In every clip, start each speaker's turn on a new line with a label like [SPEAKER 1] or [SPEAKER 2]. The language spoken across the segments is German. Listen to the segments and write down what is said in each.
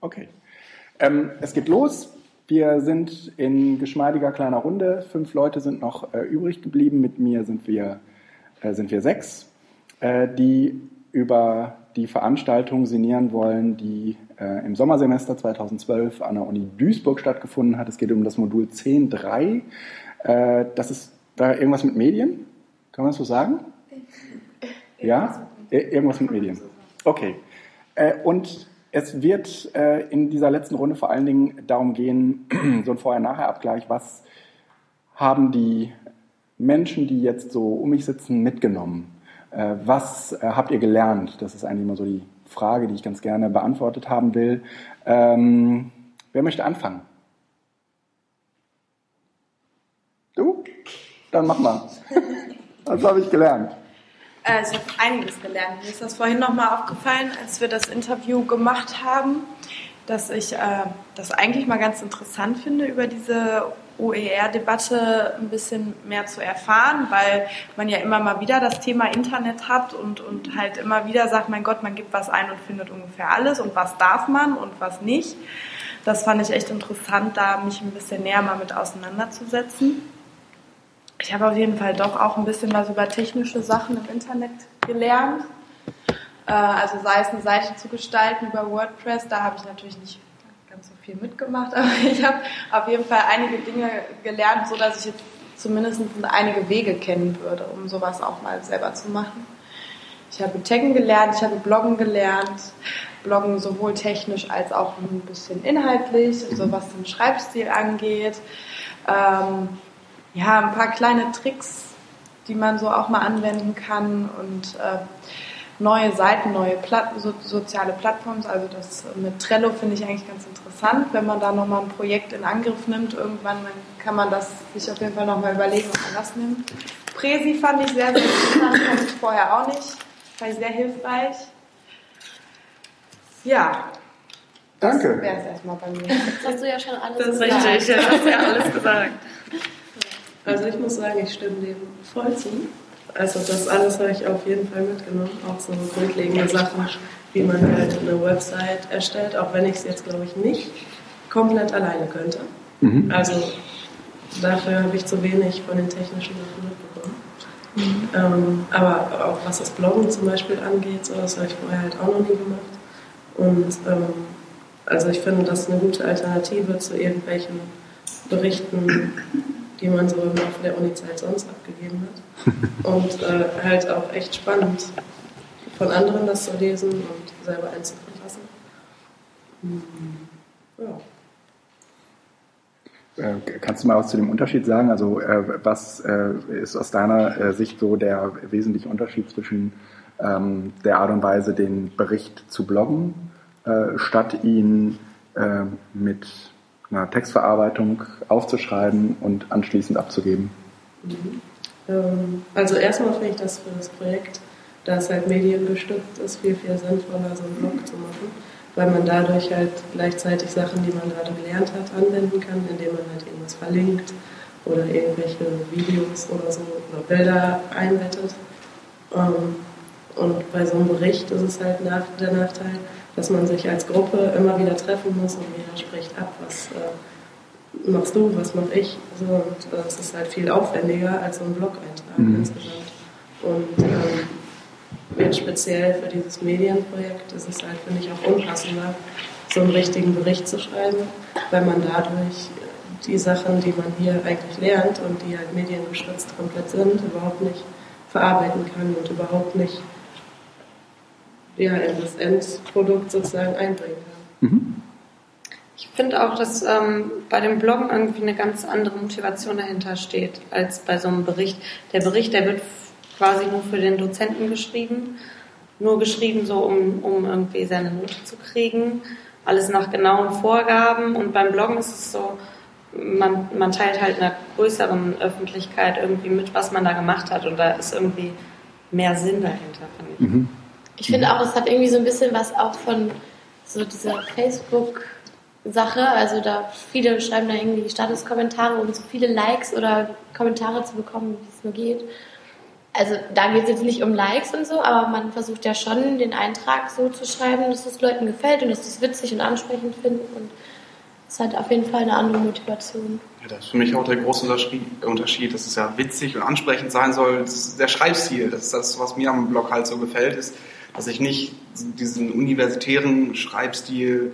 [SPEAKER 1] Okay. Ähm, es geht los. Wir sind in geschmeidiger kleiner Runde. Fünf Leute sind noch äh, übrig geblieben. Mit mir sind wir, äh, sind wir sechs, äh, die über die Veranstaltung sinnieren wollen, die äh, im Sommersemester 2012 an der Uni Duisburg stattgefunden hat. Es geht um das Modul 10.3. Äh, das ist da irgendwas mit Medien? Kann man das so sagen? Ja? Irgendwas mit Medien. Okay. Äh, und es wird äh, in dieser letzten Runde vor allen Dingen darum gehen, so ein Vorher-Nachher-Abgleich, was haben die Menschen, die jetzt so um mich sitzen, mitgenommen? Äh, was äh, habt ihr gelernt? Das ist eigentlich immer so die Frage, die ich ganz gerne beantwortet haben will. Ähm, wer möchte anfangen? Du? Dann mach mal. Was habe ich gelernt?
[SPEAKER 2] Äh, ich habe einiges gelernt. Mir ist das vorhin nochmal aufgefallen, als wir das Interview gemacht haben, dass ich äh, das eigentlich mal ganz interessant finde, über diese OER-Debatte ein bisschen mehr zu erfahren, weil man ja immer mal wieder das Thema Internet hat und, und halt immer wieder sagt, mein Gott, man gibt was ein und findet ungefähr alles und was darf man und was nicht. Das fand ich echt interessant, da mich ein bisschen näher mal mit auseinanderzusetzen. Ich habe auf jeden Fall doch auch ein bisschen was über technische Sachen im Internet gelernt. Äh, also sei es eine Seite zu gestalten über WordPress, da habe ich natürlich nicht ganz so viel mitgemacht, aber ich habe auf jeden Fall einige Dinge gelernt, so dass ich jetzt zumindest einige Wege kennen würde, um sowas auch mal selber zu machen. Ich habe Taggen gelernt, ich habe Bloggen gelernt, Bloggen sowohl technisch als auch ein bisschen inhaltlich, so was den Schreibstil angeht. Ähm, ja, ein paar kleine Tricks, die man so auch mal anwenden kann und äh, neue Seiten, neue Platt so, soziale Plattformen. Also das mit Trello finde ich eigentlich ganz interessant. Wenn man da nochmal ein Projekt in Angriff nimmt, irgendwann dann kann man das sich auf jeden Fall nochmal überlegen, ob man das nimmt. Presi fand ich sehr, sehr interessant, fand ich vorher auch nicht. Fand ich sehr hilfreich. Ja.
[SPEAKER 1] Danke.
[SPEAKER 2] Das wäre es erstmal bei mir.
[SPEAKER 3] Das hast du ja schon alles
[SPEAKER 4] Das ist
[SPEAKER 3] gesagt.
[SPEAKER 4] richtig, ja, hast ja alles gesagt.
[SPEAKER 5] Also ich muss sagen, ich stimme dem voll zu. Also das alles habe ich auf jeden Fall mitgenommen. Auch so grundlegende Sachen, wie man halt eine Website erstellt, auch wenn ich es jetzt, glaube ich, nicht komplett alleine könnte.
[SPEAKER 1] Mhm.
[SPEAKER 5] Also dafür habe ich zu wenig von den technischen Sachen mitbekommen. Ähm, aber auch was das Bloggen zum Beispiel angeht, so, das habe ich vorher halt auch noch nie gemacht. Und ähm, also ich finde, das ist eine gute Alternative zu irgendwelchen Berichten, die man so im Laufe der Uni-Zeit sonst abgegeben hat. Und äh, halt auch echt spannend, von anderen das zu lesen und selber einzuverfassen. Hm, Ja.
[SPEAKER 1] Äh, Kannst du mal was zu dem Unterschied sagen? Also äh, was äh, ist aus deiner äh, Sicht so der wesentliche Unterschied zwischen ähm, der Art und Weise, den Bericht zu bloggen, äh, statt ihn äh, mit einer Textverarbeitung aufzuschreiben und anschließend abzugeben?
[SPEAKER 5] Ähm, Also erstmal finde ich das für das Projekt, da es halt mediengestützt ist, viel, viel sinnvoller, so einen Blog zu machen, weil man dadurch halt gleichzeitig Sachen, die man gerade gelernt hat, anwenden kann, indem man halt irgendwas verlinkt oder irgendwelche Videos oder so oder Bilder einbettet. Ähm, Und bei so einem Bericht ist es halt der Nachteil, dass man sich als Gruppe immer wieder treffen muss und jeder spricht ab, was äh, machst du, was mache ich. So, und äh, es ist halt viel aufwendiger als so ein Blog-Eintrag
[SPEAKER 1] Mhm.
[SPEAKER 5] insgesamt. Und ähm, jetzt speziell für dieses Medienprojekt ist es halt, finde ich, auch unpassender, so einen richtigen Bericht zu schreiben, weil man dadurch äh, die Sachen, die man hier eigentlich lernt und die halt mediengestützt komplett sind, überhaupt nicht verarbeiten kann und überhaupt nicht ja, in das Endprodukt sozusagen einbringen kann.
[SPEAKER 1] Mhm.
[SPEAKER 4] Ich finde auch, dass ähm, bei dem Bloggen irgendwie eine ganz andere Motivation dahinter steht als bei so einem Bericht. Der Bericht, der wird quasi nur für den Dozenten geschrieben, nur geschrieben, so um, um irgendwie seine Note zu kriegen, alles nach genauen Vorgaben. Und beim Bloggen ist es so, man, man teilt halt einer größeren Öffentlichkeit irgendwie mit, was man da gemacht hat. Und da ist irgendwie mehr Sinn dahinter, finde ich.
[SPEAKER 1] Mhm.
[SPEAKER 3] Ich finde auch, es hat irgendwie so ein bisschen was auch von so dieser Facebook-Sache. Also da viele schreiben da irgendwie Statuskommentare, um so viele Likes oder Kommentare zu bekommen, wie es nur geht. also da geht es jetzt nicht um Likes und so, aber man versucht ja schon, den Eintrag so zu schreiben, dass es Leuten gefällt und dass sie es witzig und ansprechend finden. Und es hat auf jeden Fall eine andere Motivation.
[SPEAKER 6] Ja, das ist für mich auch der große Unterschied, dass es ja witzig und ansprechend sein soll. Das ist der Schreibstil. Das ist das, was mir am Blog halt so gefällt, ist, dass ich nicht diesen universitären Schreibstil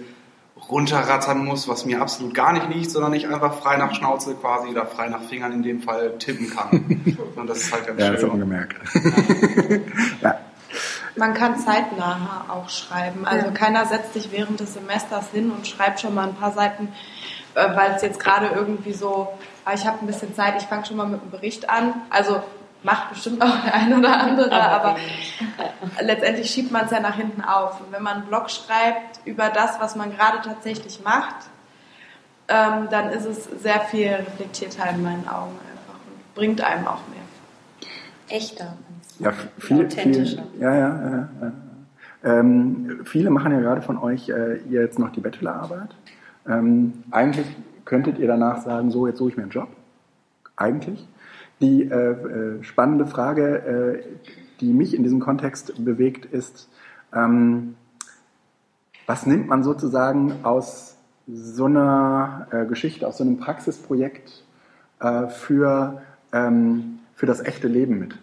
[SPEAKER 6] runterrattern muss, was mir absolut gar nicht liegt, sondern ich einfach frei nach Schnauze quasi oder frei nach Fingern in dem Fall tippen kann. Und das ist halt ganz
[SPEAKER 1] ja,
[SPEAKER 6] schön.
[SPEAKER 1] das ist auch gemerkt. ja.
[SPEAKER 2] Man kann zeitnah auch schreiben. Also keiner setzt sich während des Semesters hin und schreibt schon mal ein paar Seiten, äh, weil es jetzt gerade irgendwie so, ah, ich habe ein bisschen Zeit, ich fange schon mal mit einem Bericht an. Also macht bestimmt auch der ein oder andere, aber letztendlich schiebt man es ja nach hinten auf. Und wenn man einen Blog schreibt über das, was man gerade tatsächlich macht, ähm, dann ist es sehr viel reflektierter in meinen Augen einfach und bringt einem auch mehr.
[SPEAKER 4] Echter.
[SPEAKER 1] Ja, viel,
[SPEAKER 4] Authentischer.
[SPEAKER 1] Viel, ja, ja, ja, ja. Ähm, viele machen ja gerade von euch äh, jetzt noch die Bachelorarbeit. Ähm, eigentlich könntet ihr danach sagen, so, jetzt suche ich mir einen Job. Eigentlich. Die äh, äh, spannende Frage, äh, die mich in diesem Kontext bewegt, ist, ähm, was nimmt man sozusagen aus so einer äh, Geschichte, aus so einem Praxisprojekt äh, für, ähm, für das echte Leben mit?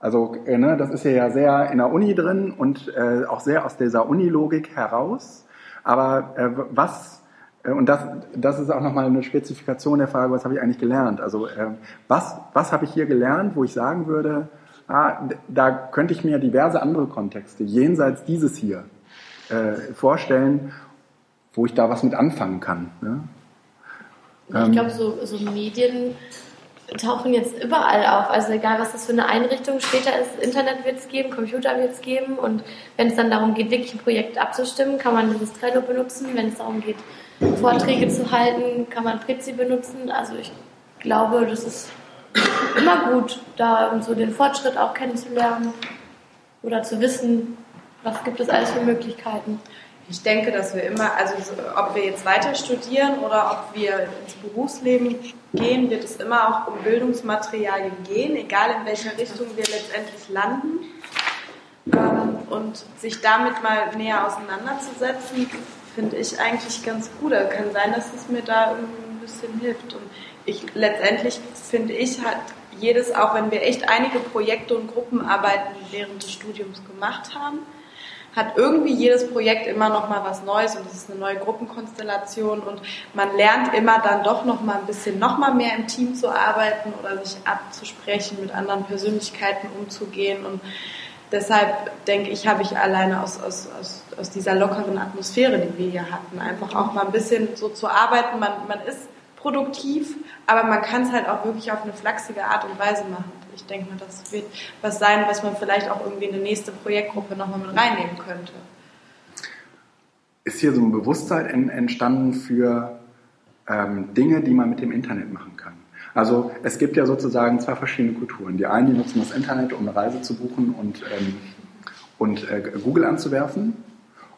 [SPEAKER 1] Also äh, ne, das ist ja sehr in der Uni drin und auch sehr aus dieser Unilogik heraus. Aber was, und das, das ist auch nochmal eine Spezifikation der Frage, was habe ich eigentlich gelernt? Also äh, was, was habe ich hier gelernt, wo ich sagen würde, ah, da könnte ich mir diverse andere Kontexte jenseits dieses hier äh, vorstellen, wo ich da was mit anfangen kann. Ne? Ähm.
[SPEAKER 3] Ich glaube, so, so Medien tauchen jetzt überall auf. Also egal, was das für eine Einrichtung später ist, Internet wird es geben, Computer wird es geben. Und wenn es dann darum geht, wirklich ein Projekt abzustimmen, kann man dieses Trello benutzen. Wenn es darum geht, Vorträge zu halten, kann man Prezi benutzen. Also ich glaube, das ist immer gut, da so den Fortschritt auch kennenzulernen oder zu wissen, was gibt es alles für Möglichkeiten.
[SPEAKER 2] Ich denke, dass wir immer, also so, ob wir jetzt weiter studieren oder ob wir ins Berufsleben gehen, wird es immer auch um Bildungsmaterialien gehen, egal in welcher Richtung wir letztendlich landen. Ähm, und sich damit mal näher auseinanderzusetzen, finde ich eigentlich ganz gut. Da kann sein, dass es mir da irgendwie ein bisschen hilft. Und ich letztendlich finde ich, hat jedes, auch wenn wir echt einige Projekte und Gruppenarbeiten während des Studiums gemacht haben, hat irgendwie jedes Projekt immer noch mal was Neues und es ist eine neue Gruppenkonstellation und man lernt immer dann doch noch mal ein bisschen noch mal mehr im Team zu arbeiten oder sich abzusprechen, mit anderen Persönlichkeiten umzugehen und deshalb denke ich, habe ich alleine aus, aus, aus, aus dieser lockeren Atmosphäre, die wir hier hatten, einfach auch mal ein bisschen so zu arbeiten. Man, man ist produktiv, aber man kann es halt auch wirklich auf eine flachsige Art und Weise machen. Ich denke mal, das wird was sein, was man vielleicht auch irgendwie in eine nächste Projektgruppe nochmal mit reinnehmen könnte.
[SPEAKER 1] ist hier so ein Bewusstsein en- entstanden für ähm, Dinge, die man mit dem Internet machen kann. Also es gibt ja sozusagen zwei verschiedene Kulturen. Die einen, die nutzen das Internet, um eine Reise zu buchen und, ähm, und äh, Google anzuwerfen.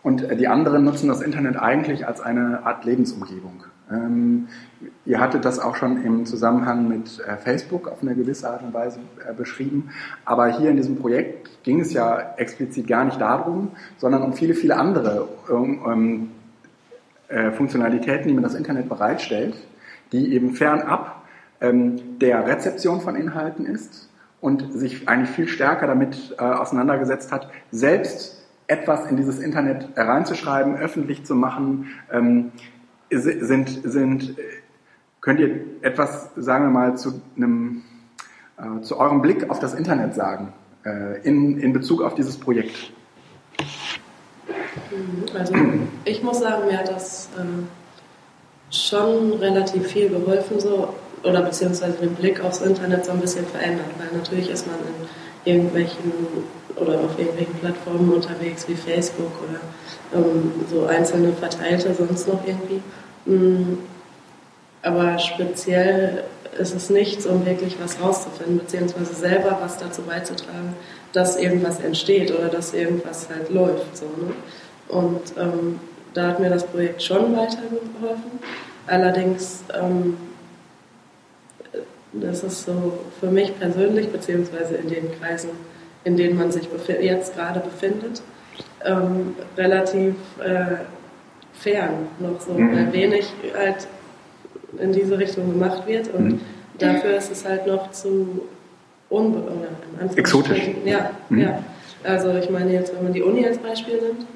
[SPEAKER 1] Und äh, die anderen nutzen das Internet eigentlich als eine Art Lebensumgebung. Ähm, ihr hattet das auch schon im Zusammenhang mit äh, Facebook auf eine gewisse Art und Weise äh, beschrieben. Aber hier in diesem Projekt ging es ja explizit gar nicht darum, sondern um viele, viele andere um, um, äh, Funktionalitäten, die mir das Internet bereitstellt, die eben fernab ähm, der Rezeption von Inhalten ist und sich eigentlich viel stärker damit äh, auseinandergesetzt hat, selbst etwas in dieses Internet reinzuschreiben, öffentlich zu machen, ähm, sind, sind, könnt ihr etwas, sagen wir mal, zu einem, äh, zu eurem Blick auf das Internet sagen, äh, in, in Bezug auf dieses Projekt?
[SPEAKER 5] Also ich muss sagen, mir hat das äh, schon relativ viel geholfen, so oder beziehungsweise den Blick aufs Internet so ein bisschen verändert, weil natürlich ist man in irgendwelchen oder auf irgendwelchen Plattformen unterwegs wie Facebook oder ähm, so einzelne verteilte sonst noch irgendwie. Mm, aber speziell ist es nichts, um wirklich was rauszufinden, beziehungsweise selber was dazu beizutragen, dass irgendwas entsteht oder dass irgendwas halt läuft. So, ne? Und ähm, da hat mir das Projekt schon weitergeholfen. Allerdings ähm, Das ist so für mich persönlich, beziehungsweise in den Kreisen, in denen man sich jetzt gerade befindet, ähm, relativ äh, fern noch so, mhm. weil wenig halt in diese Richtung gemacht wird und mhm. dafür ist es halt noch zu unbe
[SPEAKER 1] exotisch.
[SPEAKER 5] Ja, mhm. ja. Also ich meine jetzt, wenn man die Uni als Beispiel nimmt,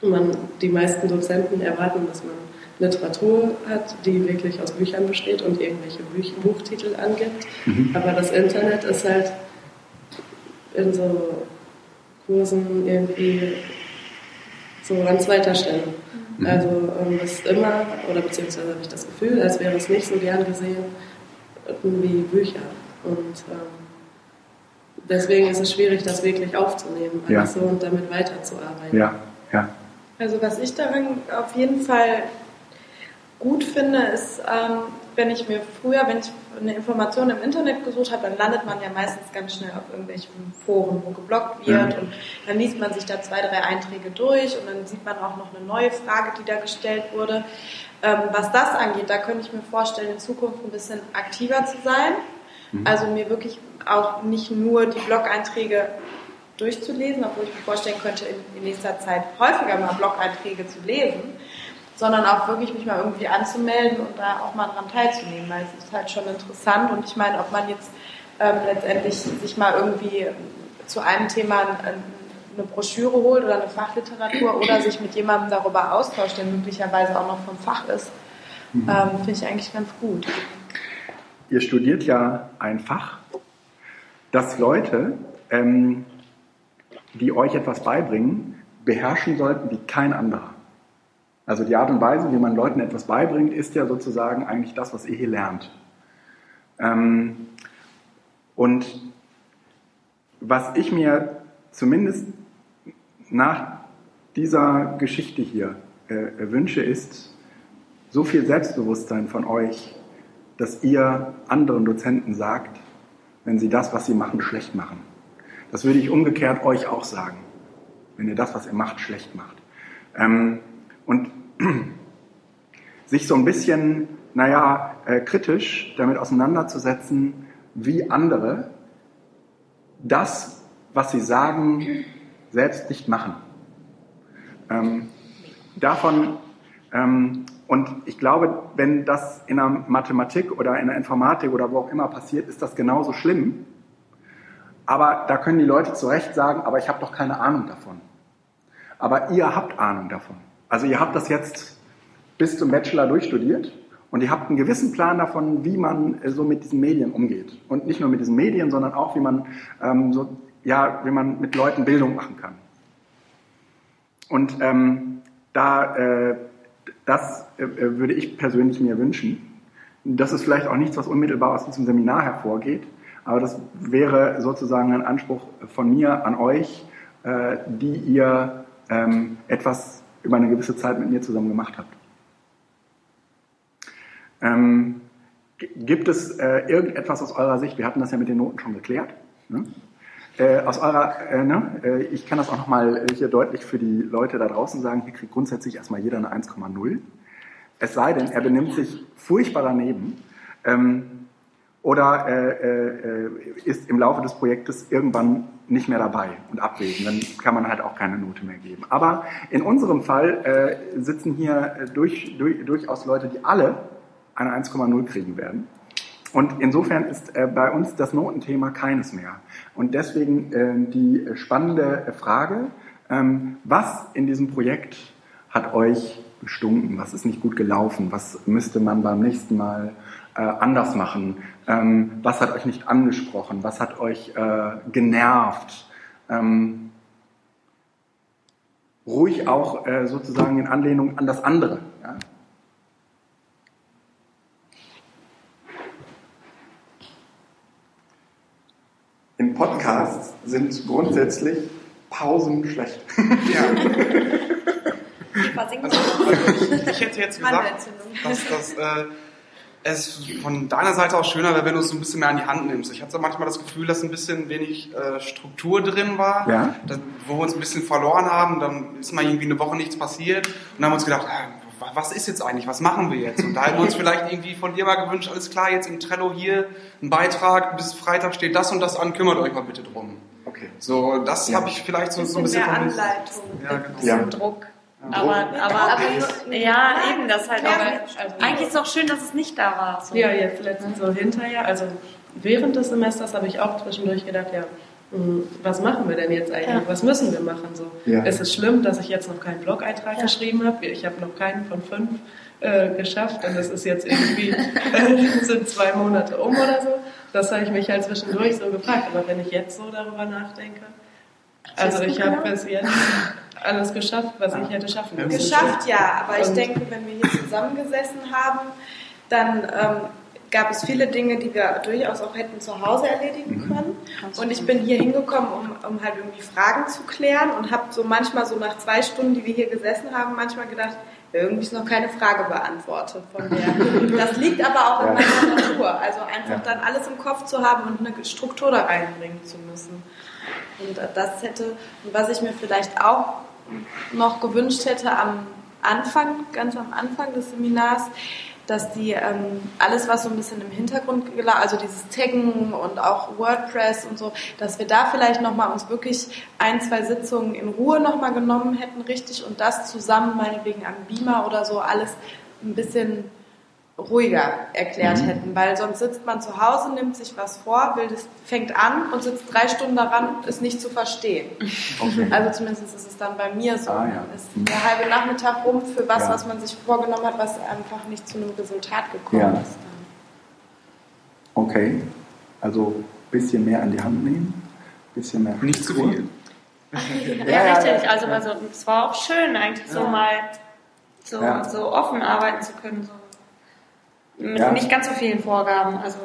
[SPEAKER 5] man, die meisten Dozenten erwarten, dass man Literatur hat, die wirklich aus Büchern besteht und irgendwelche Buch Buchtitel angibt. Mhm. Aber das Internet ist halt in so Kursen irgendwie so an zweiter Stelle. Mhm. Also ähm, es ist immer, oder beziehungsweise habe ich das Gefühl, als wäre es nicht so gern gesehen wie Bücher. Und ähm, deswegen ist es schwierig, das wirklich aufzunehmen, ja. so und damit weiterzuarbeiten.
[SPEAKER 1] Ja, ja.
[SPEAKER 2] Also was ich daran auf jeden Fall gut finde, ist, ähm, wenn ich mir früher, wenn ich eine Information im Internet gesucht habe, dann landet man ja meistens ganz schnell auf irgendwelchen Foren, wo geblockt wird mhm. und dann liest man sich da zwei, drei Einträge durch und dann sieht man auch noch eine neue Frage, die da gestellt wurde. Ähm, was das angeht, da könnte ich mir vorstellen, in Zukunft ein bisschen aktiver zu sein. Mhm. Also mir wirklich auch nicht nur die Blog-Einträge durchzulesen, obwohl ich mir vorstellen könnte, in, in nächster Zeit häufiger mal Blog-Einträge zu lesen sondern auch wirklich mich mal irgendwie anzumelden und da auch mal dran teilzunehmen, weil es ist halt schon interessant und ich meine, ob man jetzt ähm, letztendlich sich mal irgendwie zu einem Thema eine Broschüre holt oder eine Fachliteratur oder sich mit jemandem darüber austauscht, der möglicherweise auch noch vom Fach ist, mhm. ähm, finde ich eigentlich ganz gut.
[SPEAKER 1] Ihr studiert ja ein Fach, das Leute, ähm, die euch etwas beibringen, beherrschen sollten wie kein anderer. Also die Art und Weise, wie man Leuten etwas beibringt, ist ja sozusagen eigentlich das, was ihr hier lernt. Ähm, und was ich mir zumindest nach dieser Geschichte hier äh, wünsche, ist so viel Selbstbewusstsein von euch, dass ihr anderen Dozenten sagt, wenn sie das, was sie machen, schlecht machen. Das würde ich umgekehrt euch auch sagen, wenn ihr das, was ihr macht, schlecht macht. Ähm, und sich so ein bisschen, naja, äh, kritisch damit auseinanderzusetzen, wie andere das, was sie sagen, selbst nicht machen. Ähm, davon, ähm, und ich glaube, wenn das in der Mathematik oder in der Informatik oder wo auch immer passiert, ist das genauso schlimm. Aber da können die Leute zu Recht sagen, aber ich habe doch keine Ahnung davon. Aber ihr habt Ahnung davon. Also ihr habt das jetzt bis zum Bachelor durchstudiert und ihr habt einen gewissen Plan davon, wie man äh, so mit diesen Medien umgeht. Und nicht nur mit diesen Medien, sondern auch, wie man, ähm, so, ja, wie man mit Leuten Bildung machen kann. Und ähm, da, äh, das äh, würde ich persönlich mir wünschen. Das ist vielleicht auch nichts, was unmittelbar aus diesem Seminar hervorgeht, aber das wäre sozusagen ein Anspruch von mir an euch, äh, die ihr ähm, etwas über eine gewisse Zeit mit mir zusammen gemacht habt. Ähm, gibt es äh, irgendetwas aus eurer Sicht, wir hatten das ja mit den Noten schon geklärt, ne? äh, aus eurer, äh, ne? Äh, ich kann das auch nochmal hier deutlich für die Leute da draußen sagen, hier kriegt grundsätzlich erstmal jeder eine 1,0. Es sei denn, er benimmt sich furchtbar daneben. Ähm, oder äh, äh, ist im Laufe des Projektes irgendwann nicht mehr dabei und abwesend. Dann kann man halt auch keine Note mehr geben. Aber in unserem Fall äh, sitzen hier äh, durch, durch, durchaus Leute, die alle eine 1,0 kriegen werden. Und insofern ist äh, bei uns das Notenthema keines mehr. Und deswegen äh, die spannende Frage, ähm, was in diesem Projekt hat euch gestunken? Was ist nicht gut gelaufen? Was müsste man beim nächsten Mal äh, anders machen? Ähm, was hat euch nicht angesprochen? Was hat euch äh, genervt? Ähm, ruhig auch äh, sozusagen in Anlehnung an das andere. Ja? Im Podcast sind grundsätzlich Pausen schlecht. Ja.
[SPEAKER 6] Also, ich hätte jetzt gesagt, dass das äh, es von deiner Seite aus schöner wäre, wenn du es so ein bisschen mehr an die Hand nimmst. Ich hatte manchmal das Gefühl, dass ein bisschen wenig äh, Struktur drin war,
[SPEAKER 1] ja?
[SPEAKER 6] dass, wo wir uns ein bisschen verloren haben. Dann ist mal irgendwie eine Woche nichts passiert und dann haben wir uns gedacht, äh, wa- was ist jetzt eigentlich, was machen wir jetzt? Und da hätten wir uns vielleicht irgendwie von dir mal gewünscht, alles klar, jetzt im Trello hier ein Beitrag, bis Freitag steht das und das an, kümmert euch mal bitte drum.
[SPEAKER 1] Okay.
[SPEAKER 6] So, das
[SPEAKER 1] Ja.
[SPEAKER 6] habe ich vielleicht so, so ein
[SPEAKER 2] bisschen mehr Anleitung.
[SPEAKER 6] Ja, genau.
[SPEAKER 1] Ja.
[SPEAKER 4] Bisschen Druck. Aber, aber,
[SPEAKER 2] Aber
[SPEAKER 4] ja, eben das halt.
[SPEAKER 2] Ja,
[SPEAKER 4] Aber
[SPEAKER 5] also-
[SPEAKER 4] eigentlich ist es auch schön, dass es nicht da war. So.
[SPEAKER 5] Ja, jetzt letztens so hinterher, also während des Semesters habe ich auch zwischendurch gedacht, ja, mh, was machen wir denn jetzt eigentlich?
[SPEAKER 3] Ja.
[SPEAKER 5] Was müssen wir machen? So,
[SPEAKER 1] Ja.
[SPEAKER 5] Es ist schlimm, dass ich jetzt noch keinen Blog-Eintrag
[SPEAKER 3] Ja.
[SPEAKER 5] geschrieben habe. Ich habe noch keinen von fünf äh, geschafft und es ist jetzt irgendwie äh, sind zwei Monate um oder so. Das habe ich mich halt zwischendurch so gefragt. Aber wenn ich jetzt so darüber nachdenke, also ich habe bis jetzt alles geschafft, was ich hätte schaffen müssen.
[SPEAKER 2] Geschafft, ja, aber ich
[SPEAKER 5] Und-
[SPEAKER 2] denke, wenn wir hier zusammengesessen haben, dann ähm, gab es viele Dinge, die wir durchaus auch hätten zu Hause erledigen können. Und ich bin hier hingekommen, um, um halt irgendwie Fragen zu klären und habe so manchmal so nach zwei Stunden, die wir hier gesessen haben, manchmal gedacht, irgendwie ist noch keine Frage beantwortet von mir. Das liegt aber auch in
[SPEAKER 1] Ja.
[SPEAKER 2] meiner Natur. Also einfach
[SPEAKER 1] Ja.
[SPEAKER 2] dann alles im Kopf zu haben und eine Struktur da reinbringen zu müssen. Und äh, das hätte, und was ich mir vielleicht auch noch gewünscht hätte am Anfang, ganz am Anfang des Seminars, dass die ähm, alles, was so ein bisschen im Hintergrund also dieses Taggen und auch WordPress und so, dass wir da vielleicht nochmal uns wirklich ein, zwei Sitzungen in Ruhe nochmal genommen hätten, richtig, und das zusammen meinetwegen am Beamer oder so alles ein bisschen ruhiger erklärt
[SPEAKER 1] Mhm.
[SPEAKER 2] hätten, weil sonst sitzt man zu Hause, nimmt sich was vor, will das, fängt an und sitzt drei Stunden daran, es nicht zu verstehen.
[SPEAKER 1] Okay.
[SPEAKER 2] Also zumindest ist es dann bei mir so.
[SPEAKER 1] Ah, ja.
[SPEAKER 2] Dann ist der halbe Nachmittag rum für was,
[SPEAKER 1] Ja.
[SPEAKER 2] was man sich vorgenommen hat, was einfach nicht zu einem Resultat gekommen
[SPEAKER 1] Ja.
[SPEAKER 2] ist.
[SPEAKER 1] Okay. Also ein bisschen mehr an die Hand nehmen, bisschen mehr.
[SPEAKER 6] Nicht zu viel.
[SPEAKER 4] Ja, richtig. Also, also es war auch schön, eigentlich so mal so,
[SPEAKER 1] Ja.
[SPEAKER 4] so offen arbeiten zu können. So. Mit
[SPEAKER 1] Ja.
[SPEAKER 4] nicht ganz so vielen Vorgaben. Also,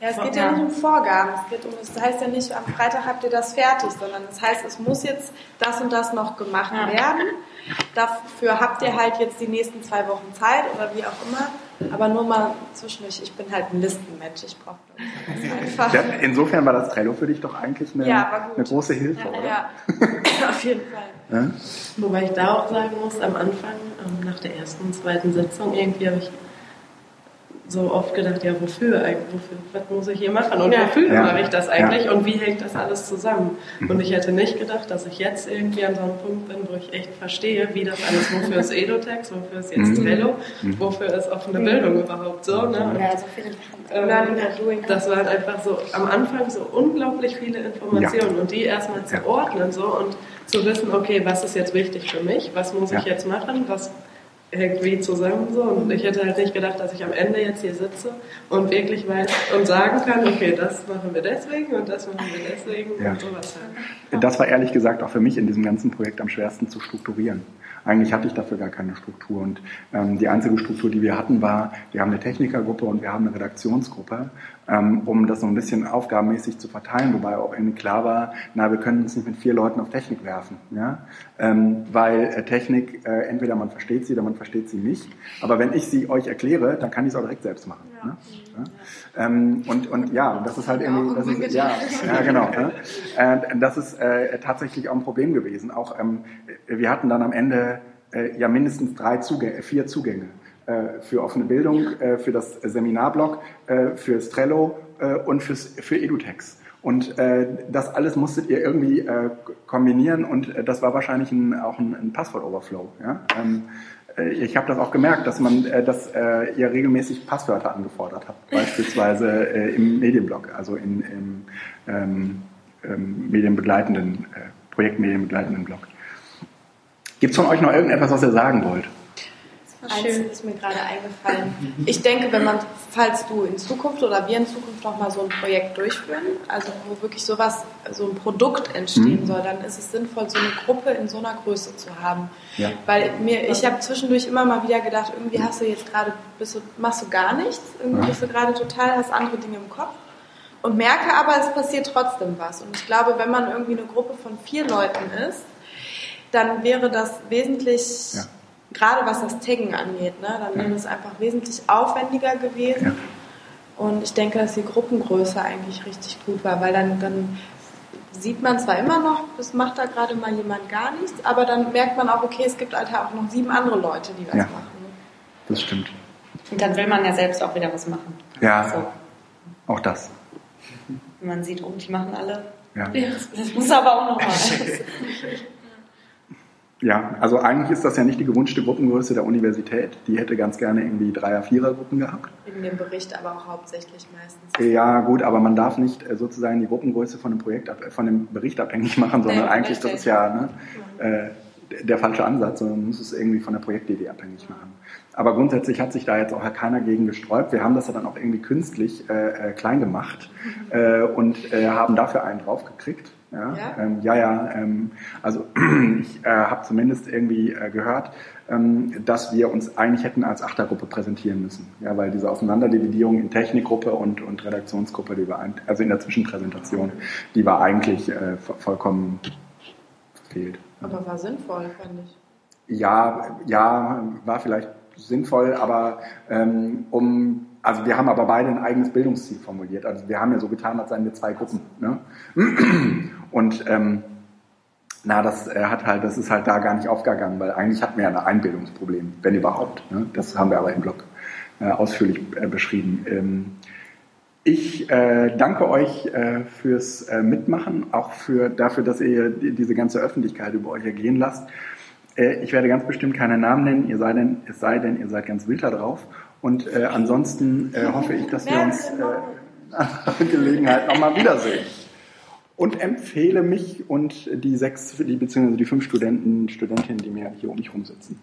[SPEAKER 2] Ja, es geht ja nicht um Vorgaben. Es geht um, es heißt ja nicht, am Freitag habt ihr das fertig, sondern es heißt, es muss jetzt das und das noch gemacht
[SPEAKER 4] Ja.
[SPEAKER 2] werden. Dafür habt ihr halt jetzt die nächsten zwei Wochen Zeit oder wie auch immer. Aber nur mal zwischendurch, ich bin halt ein Listenmensch. Ich brauche einfach.
[SPEAKER 1] Ja, insofern war das Trello für dich doch eigentlich eine,
[SPEAKER 2] Ja,
[SPEAKER 1] eine große Hilfe, oder?
[SPEAKER 2] Ja, auf jeden Fall.
[SPEAKER 1] Ja?
[SPEAKER 5] Wobei ich da auch sagen muss, am Anfang, ähm, nach der ersten, zweiten Sitzung, irgendwie habe ich so oft gedacht, ja, wofür eigentlich, wofür, was muss ich hier machen und
[SPEAKER 2] Ja.
[SPEAKER 5] wofür
[SPEAKER 1] Ja.
[SPEAKER 5] mache ich das eigentlich
[SPEAKER 1] Ja.
[SPEAKER 5] und wie hängt das alles zusammen? Und ich hätte nicht gedacht, dass ich jetzt irgendwie an so einem Punkt bin, wo ich echt verstehe, wie das alles, wofür ist Edotex, wofür ist jetzt
[SPEAKER 1] Mhm.
[SPEAKER 5] Trello, wofür ist offene Bildung überhaupt so, ne? Und,
[SPEAKER 4] ja, so viele
[SPEAKER 5] ähm, das waren einfach so am Anfang so unglaublich viele Informationen und die erstmal zu
[SPEAKER 1] Ja.
[SPEAKER 5] ordnen so und zu wissen, okay, was ist jetzt wichtig für mich, was muss ich jetzt machen, was hängt wie zusammen so und ich hätte halt nicht gedacht, dass ich am Ende jetzt hier sitze und wirklich weiß und sagen kann, okay, das machen wir deswegen und das machen wir deswegen
[SPEAKER 1] Ja.
[SPEAKER 5] und sowas halt.
[SPEAKER 1] Das war ehrlich gesagt auch für mich in diesem ganzen Projekt am schwersten zu strukturieren. Eigentlich hatte ich dafür gar keine Struktur und ähm, die einzige Struktur, die wir hatten, war, wir haben eine Technikergruppe und wir haben eine Redaktionsgruppe, ähm, um das so ein bisschen aufgabenmäßig zu verteilen, wobei auch irgendwie klar war, na, wir können uns nicht mit vier Leuten auf Technik werfen, ja, ähm, weil äh, Technik, äh, entweder man versteht sie oder man versteht sie nicht, aber wenn ich sie euch erkläre, dann kann ich es auch direkt selbst machen. Ne? Ja? Ähm, und, und ja, das ist halt irgendwie, das ist, ja, ja, genau. Ne? Äh, das ist äh, tatsächlich auch ein Problem gewesen. Auch ähm, wir hatten dann am Ende äh, ja mindestens drei Zugänge, vier Zugänge äh, für offene Bildung, äh, für das Seminarblog, äh, fürs Trello äh, und fürs, für Edutex. Und äh, das alles musstet ihr irgendwie äh, kombinieren und äh, das war wahrscheinlich ein, auch ein, ein Passwort-Overflow. Ja? Ähm, äh, ich habe das auch gemerkt, dass man, äh, dass äh, ihr regelmäßig Passwörter angefordert habt, beispielsweise äh, im Medienblog, also in, im ähm, ähm, medienbegleitenden, äh, projektmedienbegleitenden Blog. Gibt es von euch noch irgendetwas, was ihr sagen wollt?
[SPEAKER 2] Eins ist mir gerade eingefallen. Ich denke, wenn man, falls du in Zukunft oder wir in Zukunft nochmal so ein Projekt durchführen, also wo wirklich sowas, so ein Produkt entstehen
[SPEAKER 1] Mhm.
[SPEAKER 2] soll, dann ist es sinnvoll, so eine Gruppe in so einer Größe zu haben.
[SPEAKER 1] Ja.
[SPEAKER 2] Weil mir, ich habe zwischendurch immer mal wieder gedacht, irgendwie hast du jetzt gerade, bist du, machst du gar nichts, irgendwie bist du gerade total, hast andere Dinge im Kopf. Und merke aber, es passiert trotzdem was. Und ich glaube, wenn man irgendwie eine Gruppe von vier Leuten ist, dann wäre das wesentlich,
[SPEAKER 1] Ja.
[SPEAKER 2] gerade was das Taggen angeht, ne, dann wäre es einfach wesentlich aufwendiger gewesen.
[SPEAKER 1] Ja.
[SPEAKER 2] Und ich denke, dass die Gruppengröße eigentlich richtig gut war, weil dann, dann sieht man zwar immer noch, es macht da gerade mal jemand gar nichts, aber dann merkt man auch, okay, es gibt halt auch noch sieben andere Leute, die was
[SPEAKER 1] Ja.
[SPEAKER 2] machen.
[SPEAKER 1] Das stimmt.
[SPEAKER 4] Und dann will man ja selbst auch wieder was machen.
[SPEAKER 1] Ja,
[SPEAKER 4] So.
[SPEAKER 1] auch das.
[SPEAKER 4] Wenn man sieht, oh, die machen alle.
[SPEAKER 1] Ja.
[SPEAKER 4] Das muss aber auch noch mal.
[SPEAKER 1] Ja, also eigentlich ist das ja nicht die gewünschte Gruppengröße der Universität. Die hätte ganz gerne irgendwie Dreier-, Vierer-Gruppen gehabt.
[SPEAKER 2] In dem Bericht aber auch hauptsächlich meistens.
[SPEAKER 1] Ja, gut, aber man darf nicht äh, sozusagen die Gruppengröße von dem Projekt, von dem Bericht abhängig machen, sondern
[SPEAKER 4] Nee,
[SPEAKER 1] eigentlich, das ist ja ne, äh, der falsche Ansatz, sondern man muss es irgendwie von der Projektidee abhängig machen. Aber grundsätzlich hat sich da jetzt auch keiner gegen gesträubt. Wir haben das ja dann auch irgendwie künstlich äh, äh, klein gemacht äh, und haben dafür einen draufgekriegt. Ja,
[SPEAKER 2] Ja?
[SPEAKER 1] ähm, ja, ja ähm, also ich äh, habe zumindest irgendwie äh, gehört, ähm, dass wir uns eigentlich hätten als Achtergruppe präsentieren müssen. Ja, weil diese Auseinanderdividierung in Technikgruppe und, und Redaktionsgruppe, die war, ein- also in der Zwischenpräsentation, die war eigentlich äh, vo- vollkommen verfehlt.
[SPEAKER 2] Aber war sinnvoll, fand ich.
[SPEAKER 1] Ja, ja, war vielleicht sinnvoll, aber ähm, um, also wir haben aber beide ein eigenes Bildungsziel formuliert. Also wir haben ja so getan, als seien wir zwei Gruppen. Ne? Und ähm, na, das äh, hat halt, das ist halt da gar nicht aufgegangen, weil eigentlich hatten wir ja ein Einbildungsproblem, wenn überhaupt. Ne? Das haben wir aber im Blog äh, ausführlich äh, beschrieben. Ähm, ich äh, danke euch äh, fürs äh, Mitmachen, auch für, dafür, dass ihr die, diese ganze Öffentlichkeit über euch ergehen lasst. Ich werde ganz bestimmt keine Namen nennen, ihr sei denn, es sei denn, ihr seid ganz wild da drauf. Und äh, ansonsten äh, hoffe ich, dass wir uns äh, an Gelegenheit nochmal wiedersehen. Und empfehle mich und die sechs, die, beziehungsweise die fünf Studenten, Studentinnen, die mir hier um mich rum sitzen.